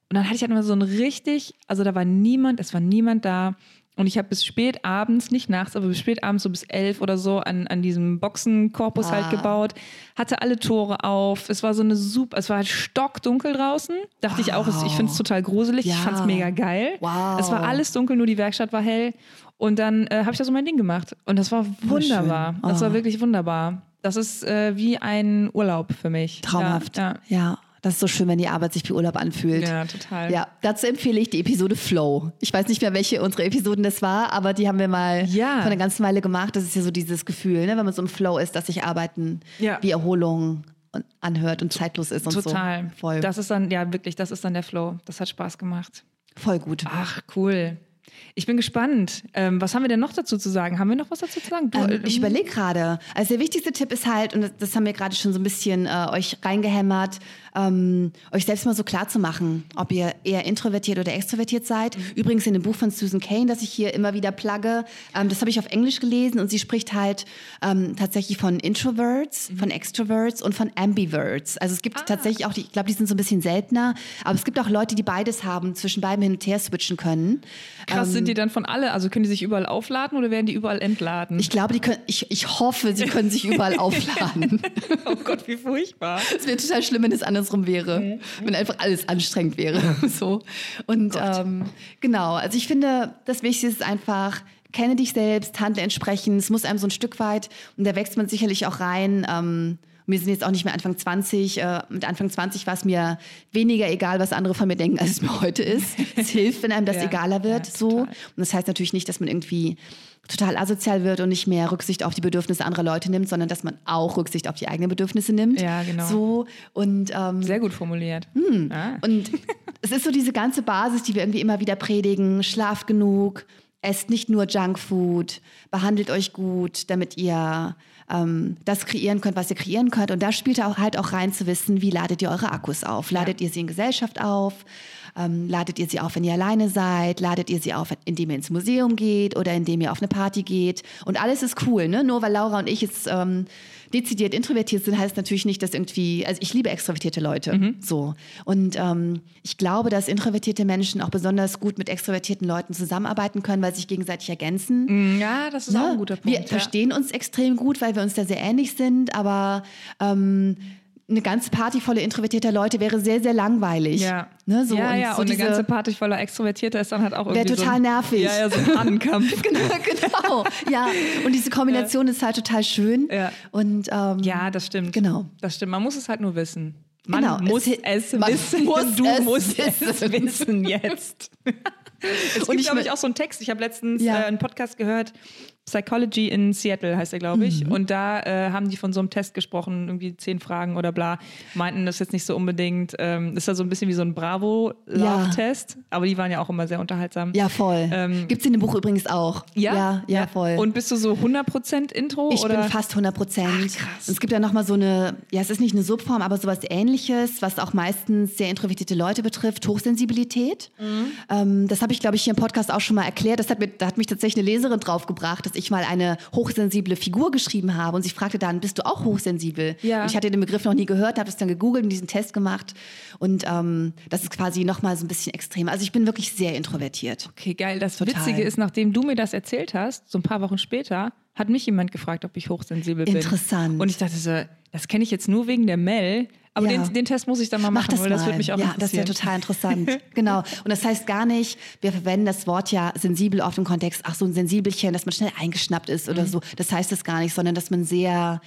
Und dann hatte ich halt immer so ein richtig, also da war niemand, es war niemand da. Und ich habe bis spät abends, nicht nachts, aber bis spät abends, so bis elf oder so, an, an diesem Boxenkorpus halt ah. halt gebaut. Hatte alle Tore auf. Es war so eine super, es war halt stockdunkel draußen. Dachte wow. ich auch, ich finde es total gruselig. Ja. Ich fand es mega geil. Wow. Es war alles dunkel, nur die Werkstatt war hell. Und dann äh, habe ich da so mein Ding gemacht. Und das war wunderbar. Oh. Das war wirklich wunderbar. Das ist äh, wie ein Urlaub für mich.
Traumhaft. ja. ja. ja. Das ist so schön, wenn die Arbeit sich wie Urlaub anfühlt.
Ja, total.
Ja, dazu empfehle ich die Episode Flow. Ich weiß nicht mehr, welche unserer Episoden das war, aber die haben wir mal ja. vor einer ganzen Weile gemacht. Das ist ja so dieses Gefühl, ne, wenn man so im Flow ist, dass sich Arbeiten ja. wie Erholung anhört und zeitlos ist und
total. so. Total. Voll. Das ist dann, ja, wirklich, das ist dann der Flow. Das hat Spaß gemacht.
Voll gut.
Ach, cool. Ich bin gespannt. Ähm, was haben wir denn noch dazu zu sagen? Haben wir noch was dazu zu sagen?
Du, ähm, ich überlege gerade. Also der wichtigste Tipp ist halt, und das, das haben wir gerade schon so ein bisschen äh, euch reingehämmert, ähm, euch selbst mal so klar zu machen, ob ihr eher introvertiert oder extrovertiert seid. Mhm. Übrigens in dem Buch von Susan Kane, das ich hier immer wieder plugge, ähm, das habe ich auf Englisch gelesen und sie spricht halt ähm, tatsächlich von Introverts, mhm. von Extroverts und von Ambiverts. Also es gibt ah. tatsächlich auch, die, ich glaube, die sind so ein bisschen seltener, aber es gibt auch Leute, die beides haben, zwischen beiden hin und her switchen können.
Krass, sind ähm, die dann von alle, also können die sich überall aufladen oder werden die überall entladen?
Ich glaube, die können, ich, ich hoffe, sie können sich überall aufladen.
oh Gott, wie furchtbar.
Es wäre total schlimm, wenn es andersrum wäre, mhm. wenn einfach alles anstrengend wäre. so. Und ähm, genau, also ich finde, das Wichtigste ist einfach, kenne dich selbst, handle entsprechend. Es muss einem so ein Stück weit, und da wächst man sicherlich auch rein. Ähm, wir sind jetzt auch nicht mehr Anfang 20. Äh, mit Anfang 20 war es mir weniger egal, was andere von mir denken, als es mir heute ist. Es hilft, wenn einem das ja, egaler wird. Ja, so. Und das heißt natürlich nicht, dass man irgendwie total asozial wird und nicht mehr Rücksicht auf die Bedürfnisse anderer Leute nimmt, sondern dass man auch Rücksicht auf die eigenen Bedürfnisse nimmt.
Ja, genau.
So und
ähm, sehr gut formuliert.
Ah. Und es ist so diese ganze Basis, die wir irgendwie immer wieder predigen: Schlaft genug, esst nicht nur Junkfood, behandelt euch gut, damit ihr ähm, das kreieren könnt, was ihr kreieren könnt. Und da spielt auch halt auch rein zu wissen, wie ladet ihr eure Akkus auf? Ladet ja. ihr sie in Gesellschaft auf? Ähm, ladet ihr sie auf, wenn ihr alleine seid? Ladet ihr sie auf, indem ihr ins Museum geht oder indem ihr auf eine Party geht? Und alles ist cool, ne? Nur weil Laura und ich jetzt ähm, dezidiert introvertiert sind, heißt natürlich nicht, dass irgendwie, also ich liebe extrovertierte Leute, mhm. so. Und ähm, ich glaube, dass introvertierte Menschen auch besonders gut mit extrovertierten Leuten zusammenarbeiten können, weil sie sich gegenseitig ergänzen.
Mm, ja, das ist ne? auch ein guter Punkt.
Wir ja. verstehen uns extrem gut, weil wir uns da sehr ähnlich sind, aber ähm, eine ganze Party voller introvertierter Leute wäre sehr, sehr langweilig.
Ja,
ne,
so, ja, und, ja. So und eine ganze Party voller Extrovertierter ist dann halt auch irgendwie
Wäre total
so ein,
nervig.
Ja, ja, so ein Ankampf.
genau, genau. Ja, und diese Kombination ja. ist halt total schön.
Ja.
Und, ähm,
ja, das stimmt.
Genau.
Das stimmt. Man muss es halt nur wissen. Man
genau.
muss es, es wissen.
Muss
du
es
musst es wissen jetzt. es gibt, glaube ich, auch so einen Text. Ich habe letztens ja. äh, einen Podcast gehört Psychology in Seattle heißt er, glaube ich. Mhm. Und da äh, haben die von so einem Test gesprochen, irgendwie zehn Fragen oder bla. Meinten das jetzt nicht so unbedingt. Ähm, ist ja so ein bisschen wie so ein Bravo-Love-Test. Ja. Aber die waren ja auch immer sehr unterhaltsam.
Ja, voll. Ähm, Gibt es in dem Buch übrigens auch.
Ja?
Ja, ja, ja. voll.
Und bist du so 100% Intro?
Ich
oder?
bin fast 100%. Ach, krass. Und es gibt ja nochmal so eine, ja, es ist nicht eine Subform, aber sowas ähnliches, was auch meistens sehr introvertierte Leute betrifft, Hochsensibilität. Mhm. Ähm, das habe ich, glaube ich, hier im Podcast auch schon mal erklärt. Das hat, mir, da hat mich tatsächlich eine Leserin draufgebracht, dass ich mal eine hochsensible Figur geschrieben habe und sie fragte dann, bist du auch hochsensibel?
Ja.
Und ich hatte den Begriff noch nie gehört, habe es dann gegoogelt und diesen Test gemacht und ähm, das ist quasi nochmal so ein bisschen extrem. Also ich bin wirklich sehr introvertiert.
Okay, geil. Das Total. Witzige ist, nachdem du mir das erzählt hast, so ein paar Wochen später, hat mich jemand gefragt, ob ich hochsensibel bin.
Interessant.
Und ich dachte so, das kenne ich jetzt nur wegen der Mel. Aber ja. den, den, Test muss ich dann mal machen, Mach das weil mal. das würde mich auch
ja,
interessieren.
das wäre total interessant. genau. Und das heißt gar nicht, wir verwenden das Wort ja sensibel oft im Kontext, ach so ein Sensibelchen, dass man schnell eingeschnappt ist oder mhm. so. Das heißt das gar nicht, sondern dass man sehr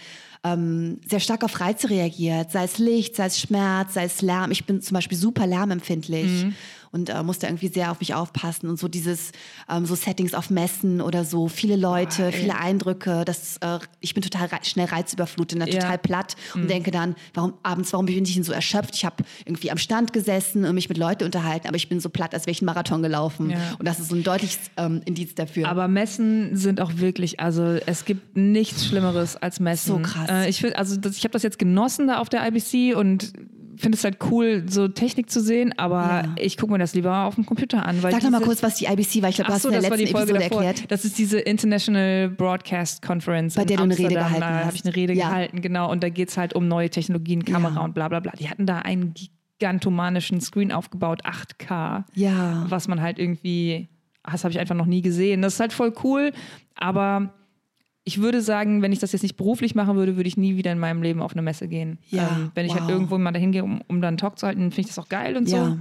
ähm, sehr stark auf Reize reagiert, sei es Licht, sei es Schmerz, sei es Lärm. Ich bin zum Beispiel super lärmempfindlich. Mhm und äh, musste irgendwie sehr auf mich aufpassen und so dieses ähm, so Settings auf Messen oder so viele Leute, oh, viele Eindrücke, das äh, ich bin total rei schnell reizüberflutet, ja. total platt mhm. und denke dann, warum abends, warum bin ich denn so erschöpft? Ich habe irgendwie am Stand gesessen und mich mit Leuten unterhalten, aber ich bin so platt, als wäre ich einen Marathon gelaufen ja. und das ist so ein deutliches ähm, Indiz dafür.
Aber Messen sind auch wirklich, also es gibt nichts Schlimmeres als Messen.
So krass.
Äh, ich also das, ich habe das jetzt genossen da auf der IBC und finde es halt cool, so Technik zu sehen, aber ja. ich gucke mir das lieber auf dem Computer an.
Sag doch mal kurz, was die IBC war. Ich glaube, du hast so, in der letzten Episode davor. erklärt.
Das ist diese International Broadcast Conference.
Bei der du eine Rede gehalten hast.
Da habe ich eine Rede ja. gehalten, genau. Und da geht es halt um neue Technologien, Kamera und bla bla bla. Die hatten da einen gigantomanischen Screen aufgebaut, 8K.
Ja.
Was man halt irgendwie das habe ich einfach noch nie gesehen. Das ist halt voll cool, aber ich würde sagen, wenn ich das jetzt nicht beruflich machen würde, würde ich nie wieder in meinem Leben auf eine Messe gehen. Ja, ähm, wenn ich halt wow. irgendwo mal dahin gehe, um, um dann einen Talk zu halten, finde ich das auch geil und ja. so.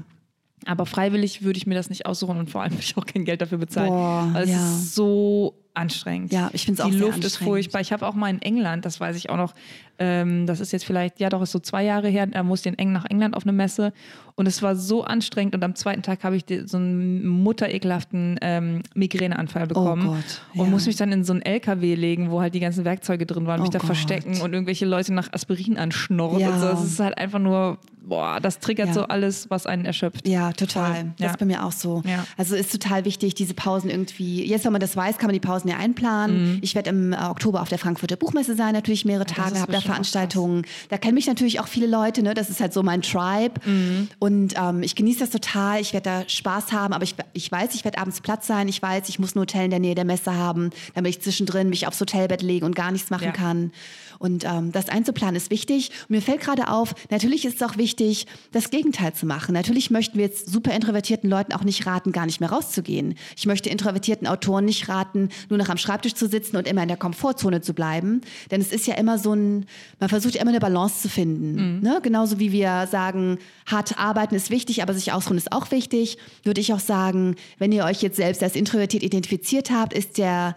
Aber freiwillig würde ich mir das nicht aussuchen und vor allem würde ich auch kein Geld dafür bezahlen. Boah, weil es ja. ist so anstrengend.
Ja, ich finde es auch
Die Luft ist furchtbar. Ich habe auch mal in England, das weiß ich auch noch, ähm, das ist jetzt vielleicht, ja doch, ist so zwei Jahre her, da musste ich in Eng nach England auf eine Messe und es war so anstrengend und am zweiten Tag habe ich so einen mutterekelhaften ähm, Migräneanfall oh bekommen oh Gott, ja. und musste mich dann in so einen LKW legen, wo halt die ganzen Werkzeuge drin waren, oh mich da Gott. verstecken und irgendwelche Leute nach Aspirin anschnorren ja. und so. Das ist halt einfach nur, boah, das triggert ja. so alles, was einen erschöpft.
Ja, total. Das ist bei mir auch so. Also ist total wichtig, diese Pausen irgendwie, jetzt wenn man das weiß, kann man die Pausen ja einplanen. Mhm. Ich werde im Oktober auf der Frankfurter Buchmesse sein, natürlich mehrere Tage, habe da Veranstaltungen. Da kennen mich natürlich auch viele Leute, ne? das ist halt so mein Tribe. Mhm. Und ähm, ich genieße das total, ich werde da Spaß haben, aber ich, ich weiß, ich werde abends Platz sein, ich weiß, ich muss ein Hotel in der Nähe der Messe haben, damit ich zwischendrin mich aufs Hotelbett legen und gar nichts machen ja. kann. Und ähm, das einzuplanen ist wichtig. Und mir fällt gerade auf, natürlich ist es auch wichtig, das Gegenteil zu machen. Natürlich möchten wir jetzt super introvertierten Leuten auch nicht raten, gar nicht mehr rauszugehen. Ich möchte introvertierten Autoren nicht raten, nur noch am Schreibtisch zu sitzen und immer in der Komfortzone zu bleiben. Denn es ist ja immer so ein, man versucht ja immer eine Balance zu finden. Mhm. Ne? Genauso wie wir sagen, hart arbeiten ist wichtig, aber sich ausruhen ist auch wichtig, würde ich auch sagen, wenn ihr euch jetzt selbst als introvertiert identifiziert habt, ist der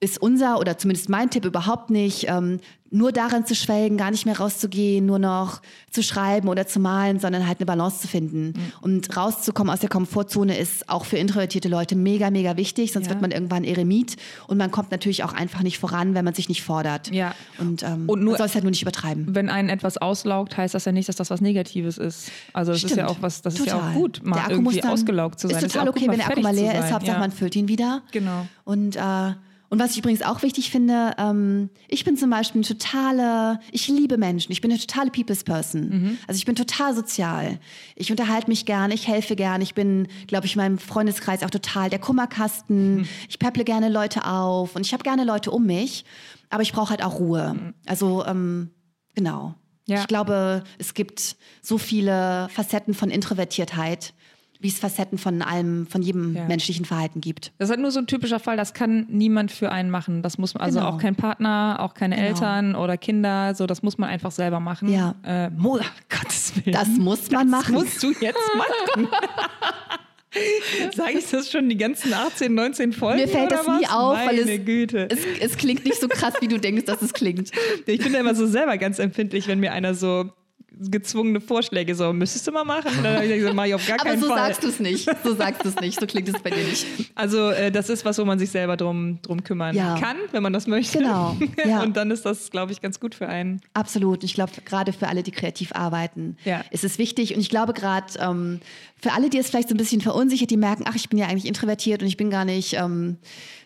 ist unser oder zumindest mein Tipp überhaupt nicht, ähm, nur darin zu schwelgen, gar nicht mehr rauszugehen, nur noch zu schreiben oder zu malen, sondern halt eine Balance zu finden. Mhm. Und rauszukommen aus der Komfortzone ist auch für introvertierte Leute mega, mega wichtig, sonst ja. wird man irgendwann Eremit und man kommt natürlich auch einfach nicht voran, wenn man sich nicht fordert.
Ja.
Und, ähm, und nur, man soll es halt nur nicht übertreiben.
Wenn einen etwas auslaugt, heißt das ja nicht, dass das was Negatives ist. Also das Stimmt. ist ja auch was, das total. ist ja auch gut, mal irgendwie ausgelaugt zu sein.
Ist total ist okay, gut, wenn der Akku mal leer ist, Hauptsache ja. man füllt ihn wieder.
Genau.
Und äh, und was ich übrigens auch wichtig finde, ähm, ich bin zum Beispiel eine totale, ich liebe Menschen, ich bin eine totale People's Person. Mhm. Also ich bin total sozial. Ich unterhalte mich gerne, ich helfe gerne, ich bin, glaube ich, in meinem Freundeskreis auch total der Kummerkasten. Mhm. Ich pepple gerne Leute auf und ich habe gerne Leute um mich, aber ich brauche halt auch Ruhe. Mhm. Also ähm, genau. Ja. Ich glaube, es gibt so viele Facetten von Introvertiertheit wie es Facetten von allem, von jedem ja. menschlichen Verhalten gibt.
Das ist halt nur so ein typischer Fall, das kann niemand für einen machen. Das muss man, also genau. auch kein Partner, auch keine genau. Eltern oder Kinder, so das muss man einfach selber machen.
Ja.
Äh, Mola, Gottes Willen.
Das muss man
das
machen.
Das musst du jetzt machen. Sage ich das schon die ganzen 18, 19 Folgen?
Mir fällt das nie
was?
auf,
Meine
weil es,
Güte.
Es, es, klingt nicht so krass, wie du denkst, dass es klingt.
Ich bin ja immer so selber ganz empfindlich, wenn mir einer so gezwungene Vorschläge, so müsstest du mal machen. Und dann habe ich gesagt, mach ich auf gar keinen
Fall.
Aber
so sagst du es nicht. So sagst du es nicht. So klingt es bei dir nicht.
Also äh, das ist was, wo man sich selber drum, drum kümmern ja. kann, wenn man das möchte.
Genau. Ja.
Und dann ist das, glaube ich, ganz gut für einen.
Absolut. Ich glaube, gerade für alle, die kreativ arbeiten, ja. ist es wichtig. Und ich glaube gerade ähm, für alle, die es vielleicht so ein bisschen verunsichert, die merken, ach, ich bin ja eigentlich introvertiert und ich bin gar nicht ähm,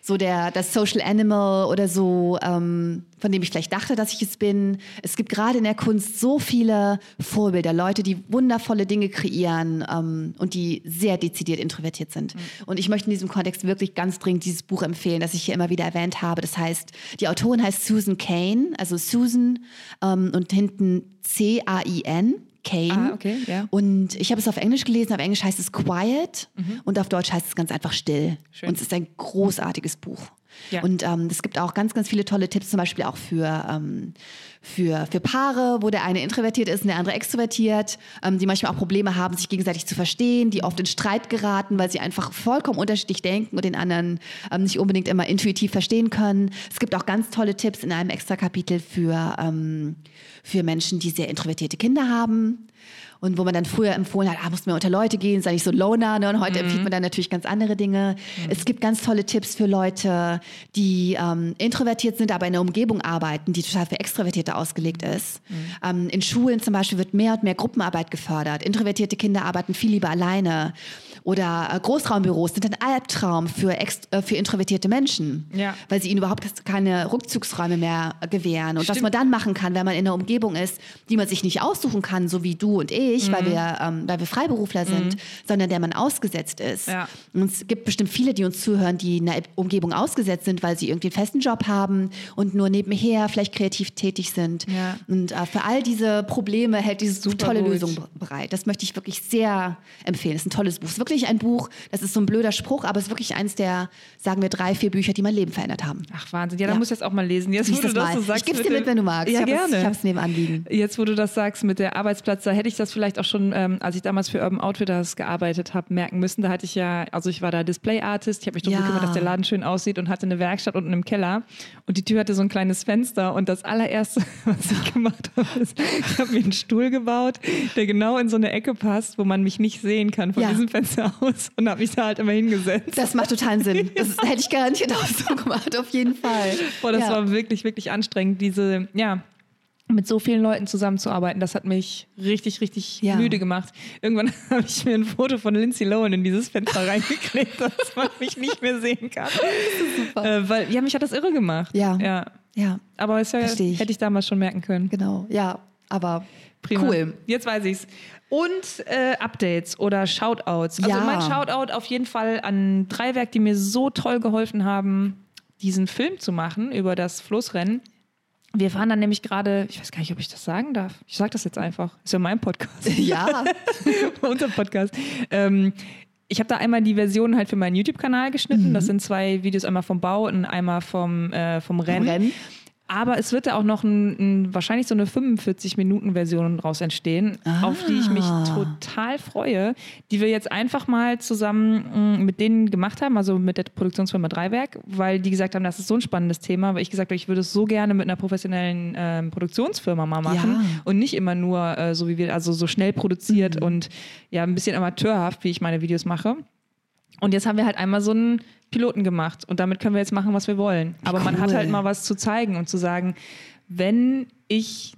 so der das Social Animal oder so, ähm, von dem ich vielleicht dachte, dass ich es bin. Es gibt gerade in der Kunst so viele Vorbilder, Leute, die wundervolle Dinge kreieren ähm, und die sehr dezidiert introvertiert sind. Mhm. Und ich möchte in diesem Kontext wirklich ganz dringend dieses Buch empfehlen, das ich hier immer wieder erwähnt habe. Das heißt, die Autorin heißt Susan Kane, also Susan ähm, und hinten C-A-I-N. Kane.
Ah, okay, ja.
Und ich habe es auf Englisch gelesen, auf Englisch heißt es Quiet mhm. und auf Deutsch heißt es ganz einfach still. Schön. Und es ist ein großartiges Buch. Ja. Und ähm, es gibt auch ganz, ganz viele tolle Tipps, zum Beispiel auch für, ähm, für, für Paare, wo der eine introvertiert ist und der andere extrovertiert, ähm, die manchmal auch Probleme haben, sich gegenseitig zu verstehen, die oft in Streit geraten, weil sie einfach vollkommen unterschiedlich denken und den anderen ähm, nicht unbedingt immer intuitiv verstehen können. Es gibt auch ganz tolle Tipps in einem extra Kapitel für, ähm, für Menschen, die sehr introvertierte Kinder haben. Und wo man dann früher empfohlen hat, ah, muss man unter Leute gehen, sei nicht so Loner. Ne? Und heute mhm. empfiehlt man dann natürlich ganz andere Dinge. Mhm. Es gibt ganz tolle Tipps für Leute, die ähm, introvertiert sind, aber in einer Umgebung arbeiten, die total für Extrovertierte ausgelegt ist. Mhm. Ähm, in Schulen zum Beispiel wird mehr und mehr Gruppenarbeit gefördert. Introvertierte Kinder arbeiten viel lieber alleine. Oder äh, Großraumbüros sind ein Albtraum für, äh, für introvertierte Menschen,
ja.
weil sie ihnen überhaupt keine Rückzugsräume mehr gewähren. Und Stimmt. was man dann machen kann, wenn man in einer Umgebung ist, die man sich nicht aussuchen kann, so wie du und ich, mhm. weil, wir, ähm, weil wir Freiberufler sind, mhm. sondern der man ausgesetzt ist.
Ja.
Und es gibt bestimmt viele, die uns zuhören, die in einer Umgebung ausgesetzt sind, weil sie irgendwie einen festen Job haben und nur nebenher vielleicht kreativ tätig sind.
Ja.
Und äh, für all diese Probleme hält diese Super tolle gut. Lösung bereit. Das möchte ich wirklich sehr empfehlen. Es ist ein tolles Buch. Es ist wirklich wirklich ein Buch, das ist so ein blöder Spruch, aber es ist wirklich eins der, sagen wir, drei, vier Bücher, die mein Leben verändert haben.
Ach, Wahnsinn. Ja, dann ja. muss ich das auch mal lesen. Jetzt, wo du das, das so sagst,
ich gebe es dir mit, wenn du magst.
Ja,
ich
gerne.
Es, ich habe es nebenan liegen.
Jetzt, wo du das sagst mit der Arbeitsplatz, da hätte ich das vielleicht auch schon, ähm, als ich damals für Urban Outfitters gearbeitet habe, merken müssen. Da hatte ich ja, also ich war da Display-Artist, ich habe mich darum ja. gekümmert, dass der Laden schön aussieht und hatte eine Werkstatt unten im Keller. Und die Tür hatte so ein kleines Fenster. Und das allererste, was ich gemacht habe, ist, ich habe mir einen Stuhl gebaut, der genau in so eine Ecke passt, wo man mich nicht sehen kann von ja. diesem Fenster aus. Und habe mich da halt immer hingesetzt.
Das macht totalen Sinn. Das hätte ich garantiert auch so gemacht, auf jeden Fall.
Boah, das ja. war wirklich, wirklich anstrengend, diese, ja, mit so vielen Leuten zusammenzuarbeiten, das hat mich richtig, richtig ja. müde gemacht. Irgendwann habe ich mir ein Foto von Lindsay Lohan in dieses Fenster reingeklebt, dass man mich nicht mehr sehen kann. super. Äh, weil, ja, mich hat das irre gemacht.
Ja.
Ja.
ja.
Aber es ja, ich. hätte ich damals schon merken können.
Genau, ja. Aber
Prima. cool. Jetzt weiß ich's. Und äh, Updates oder Shoutouts. Also ja. mein Shoutout auf jeden Fall an Dreiwerk, die mir so toll geholfen haben, diesen Film zu machen über das Floßrennen. Wir fahren dann nämlich gerade, ich weiß gar nicht, ob ich das sagen darf. Ich sage das jetzt einfach. Ist ja mein Podcast.
Ja.
Unser Podcast. Ähm, ich habe da einmal die Version halt für meinen YouTube-Kanal geschnitten. Mhm. Das sind zwei Videos, einmal vom Bau und einmal vom, äh, vom Rennen. Rennen. Aber es wird da auch noch ein, ein, wahrscheinlich so eine 45-Minuten-Version raus entstehen, ah. auf die ich mich total freue, die wir jetzt einfach mal zusammen mm, mit denen gemacht haben, also mit der Produktionsfirma Dreiwerk, weil die gesagt haben, das ist so ein spannendes Thema, weil ich gesagt habe, ich würde es so gerne mit einer professionellen äh, Produktionsfirma mal machen ja. und nicht immer nur äh, so wie wir, also so schnell produziert mhm. und ja, ein bisschen amateurhaft, wie ich meine Videos mache. Und jetzt haben wir halt einmal so einen Piloten gemacht und damit können wir jetzt machen, was wir wollen. Aber cool. man hat halt mal was zu zeigen und zu sagen, wenn ich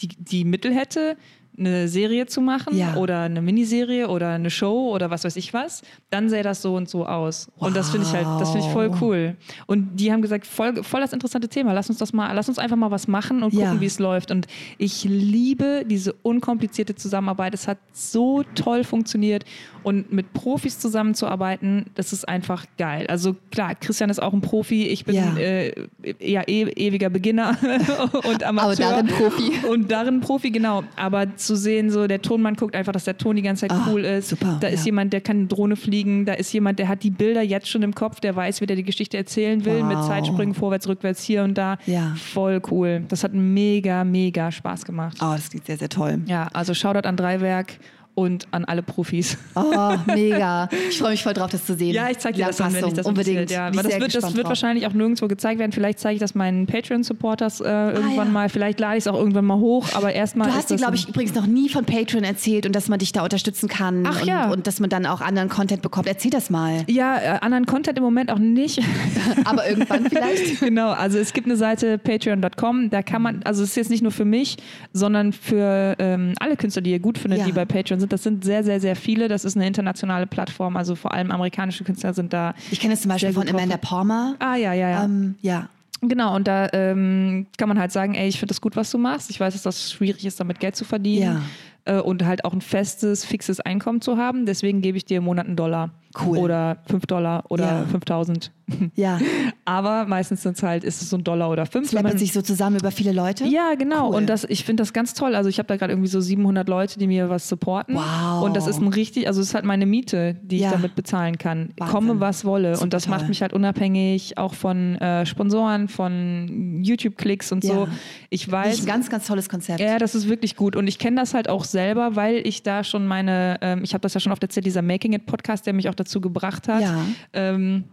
die, die Mittel hätte, eine Serie zu machen ja. oder eine Miniserie oder eine Show oder was weiß ich was, dann sähe das so und so aus. Wow. Und das finde ich halt, das finde ich voll cool. Und die haben gesagt, voll, voll das interessante Thema. Lass uns das mal, lass uns einfach mal was machen und gucken, ja. wie es läuft. Und ich liebe diese unkomplizierte Zusammenarbeit. Es hat so toll funktioniert und mit Profis zusammenzuarbeiten, das ist einfach geil. Also klar, Christian ist auch ein Profi. Ich bin ja, äh, ja e ewiger Beginner und Amateur. Aber
darin Profi.
Und darin Profi, genau. Aber zu sehen, so der Tonmann guckt einfach, dass der Ton die ganze Zeit ah, cool ist. Super, da ja. ist jemand, der kann eine Drohne fliegen. Da ist jemand, der hat die Bilder jetzt schon im Kopf, der weiß, wie der die Geschichte erzählen will, wow. mit Zeitsprüngen vorwärts, rückwärts, hier und da.
Ja.
Voll cool. Das hat mega, mega Spaß gemacht.
Oh, das klingt sehr, sehr toll.
Ja, also Shoutout an Dreiwerk und an alle Profis.
Oh, mega. Ich freue mich voll drauf, das zu sehen.
Ja, ich zeige dir das dann, wenn ich das
Unbedingt.
Ja. Das wird, das wird wahrscheinlich auch nirgendwo gezeigt werden. Vielleicht zeige ich das meinen Patreon-Supporters äh, ah, irgendwann ja. mal. Vielleicht lade ich es auch irgendwann mal hoch. Aber erstmal.
Du hast dir, glaube ich, übrigens noch nie von Patreon erzählt und dass man dich da unterstützen kann.
Ach,
und,
ja.
und dass man dann auch anderen Content bekommt. Erzähl das mal.
Ja, äh, anderen Content im Moment auch nicht.
aber irgendwann vielleicht.
genau. Also es gibt eine Seite patreon.com. Da kann man, also es ist jetzt nicht nur für mich, sondern für ähm, alle Künstler, die ihr gut findet, ja. die bei Patreon sind. Das sind sehr, sehr, sehr viele. Das ist eine internationale Plattform, also vor allem amerikanische Künstler sind da.
Ich kenne es zum Beispiel von Amanda Palmer.
Ah, ja, ja, ja.
Ähm, ja.
Genau, und da ähm, kann man halt sagen, ey, ich finde das gut, was du machst. Ich weiß, dass das schwierig ist, damit Geld zu verdienen. Ja. Äh, und halt auch ein festes, fixes Einkommen zu haben. Deswegen gebe ich dir im Monat einen Dollar.
Cool.
Oder 5 Dollar oder ja. 5000.
Ja.
Aber meistens sind es halt, ist es so ein Dollar oder 5.
Es sich so zusammen über viele Leute?
Ja, genau. Cool. Und das, ich finde das ganz toll. Also ich habe da gerade irgendwie so 700 Leute, die mir was supporten.
Wow.
Und das ist ein richtig, also es ist halt meine Miete, die ja. ich damit bezahlen kann. Wahnsinn. Komme, was wolle. Super und das toll. macht mich halt unabhängig auch von äh, Sponsoren, von YouTube-Klicks und ja. so. Ich weiß. Das ist
ein ganz, ganz tolles Konzept.
Ja, das ist wirklich gut. Und ich kenne das halt auch selber, weil ich da schon meine, ähm, ich habe das ja schon auf der dieser Making It Podcast, der mich auch dazu gebracht hat.
Ja.
Ähm,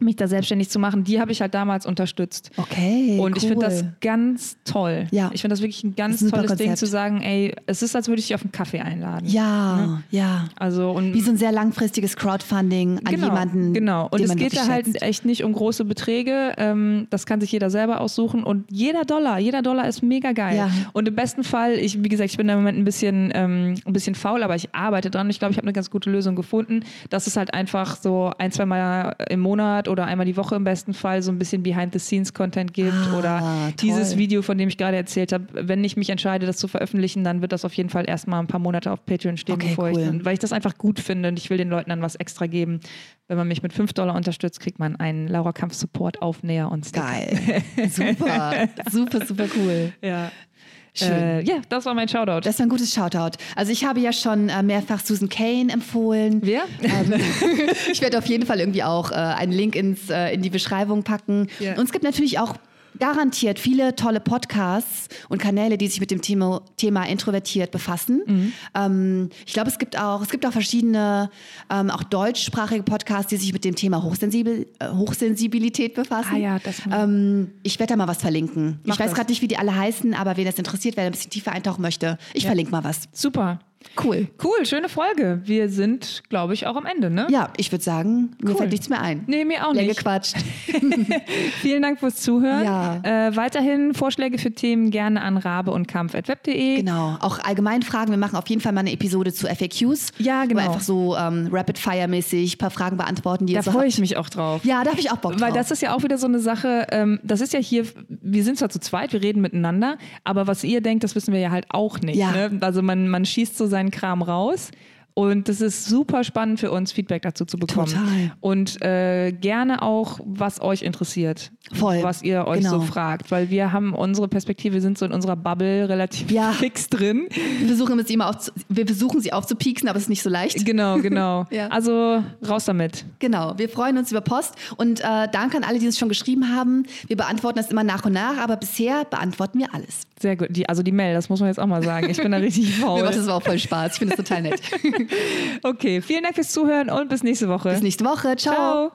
mich da selbstständig zu machen, die habe ich halt damals unterstützt.
Okay.
Und
cool.
ich finde das ganz toll.
Ja.
Ich finde das wirklich ein ganz ein tolles Konzept. Ding zu sagen, ey, es ist, als würde ich dich auf einen Kaffee einladen.
Ja, ne? ja.
Also und
wie so ein sehr langfristiges Crowdfunding an
genau,
jemanden.
Genau. Und es geht da halt echt nicht um große Beträge. Ähm, das kann sich jeder selber aussuchen. Und jeder Dollar, jeder Dollar ist mega geil.
Ja.
Und im besten Fall, ich, wie gesagt, ich bin im Moment ein bisschen, ähm, ein bisschen faul, aber ich arbeite dran. Ich glaube, ich habe eine ganz gute Lösung gefunden. Das ist halt einfach so ein, zwei Mal im Monat oder einmal die Woche im besten Fall so ein bisschen Behind-the-Scenes-Content gibt ah, oder toll. dieses Video, von dem ich gerade erzählt habe. Wenn ich mich entscheide, das zu veröffentlichen, dann wird das auf jeden Fall erstmal ein paar Monate auf Patreon stehen,
okay,
bevor
cool.
ich dann, weil ich das einfach gut finde und ich will den Leuten dann was extra geben. Wenn man mich mit 5 Dollar unterstützt, kriegt man einen Laura Kampf Support Aufnäher und Sticker.
Geil. Super. super, super cool.
Ja. Schön. Äh, ja, das war mein Shoutout.
Das war ein gutes Shoutout. Also ich habe ja schon äh, mehrfach Susan Kane empfohlen.
Wer? Ähm,
ich werde auf jeden Fall irgendwie auch äh, einen Link ins, in die Beschreibung packen. Yeah. Und es gibt natürlich auch garantiert viele tolle Podcasts und Kanäle, die sich mit dem Thema, Thema introvertiert befassen. Mhm. Ähm, ich glaube, es gibt auch, es gibt auch verschiedene, ähm, auch deutschsprachige Podcasts, die sich mit dem Thema Hochsensibil äh, Hochsensibilität befassen.
Ah ja, das
ähm, ich werde da mal was verlinken. Mach ich weiß gerade nicht, wie die alle heißen, aber wen das interessiert, wer ein bisschen tiefer eintauchen möchte, ich ja. verlinke mal was.
Super.
Cool.
Cool, schöne Folge. Wir sind, glaube ich, auch am Ende, ne?
Ja, ich würde sagen, mir fällt nichts mehr ein.
Nee, mir auch nicht.
gequatscht.
Vielen Dank fürs Zuhören.
Ja.
Äh, weiterhin Vorschläge für Themen gerne an rabe und kampf.web.de.
Genau. Auch allgemein Fragen. Wir machen auf jeden Fall mal eine Episode zu FAQs.
Ja, genau.
Einfach so ähm, Rapid-Fire-mäßig ein paar Fragen beantworten, die
Da freue ich mich auch drauf.
Ja, da habe ich auch Bock drauf.
Weil das ist ja auch wieder so eine Sache, ähm, das ist ja hier, wir sind zwar zu zweit, wir reden miteinander, aber was ihr denkt, das wissen wir ja halt auch nicht.
Ja.
Ne? Also man, man schießt so seinen Kram raus raus. Und das ist super spannend für uns, Feedback dazu zu bekommen.
Total.
Und äh, gerne auch, was euch interessiert.
Voll.
Was ihr euch genau. so fragt. Weil wir haben unsere Perspektive, wir sind so in unserer Bubble relativ
ja.
fix drin.
Wir versuchen, sie immer auf, wir versuchen sie aufzupieksen, aber es ist nicht so leicht.
Genau, genau.
ja.
Also raus damit.
Genau. Wir freuen uns über Post. Und äh, danke an alle, die uns schon geschrieben haben. Wir beantworten das immer nach und nach, aber bisher beantworten wir alles.
Sehr gut. Die, also die Mail, das muss man jetzt auch mal sagen. Ich bin da richtig faul.
Mir macht das auch voll Spaß. Ich finde das total nett.
okay, vielen Dank fürs Zuhören und bis nächste Woche.
Bis nächste Woche. Ciao. Ciao.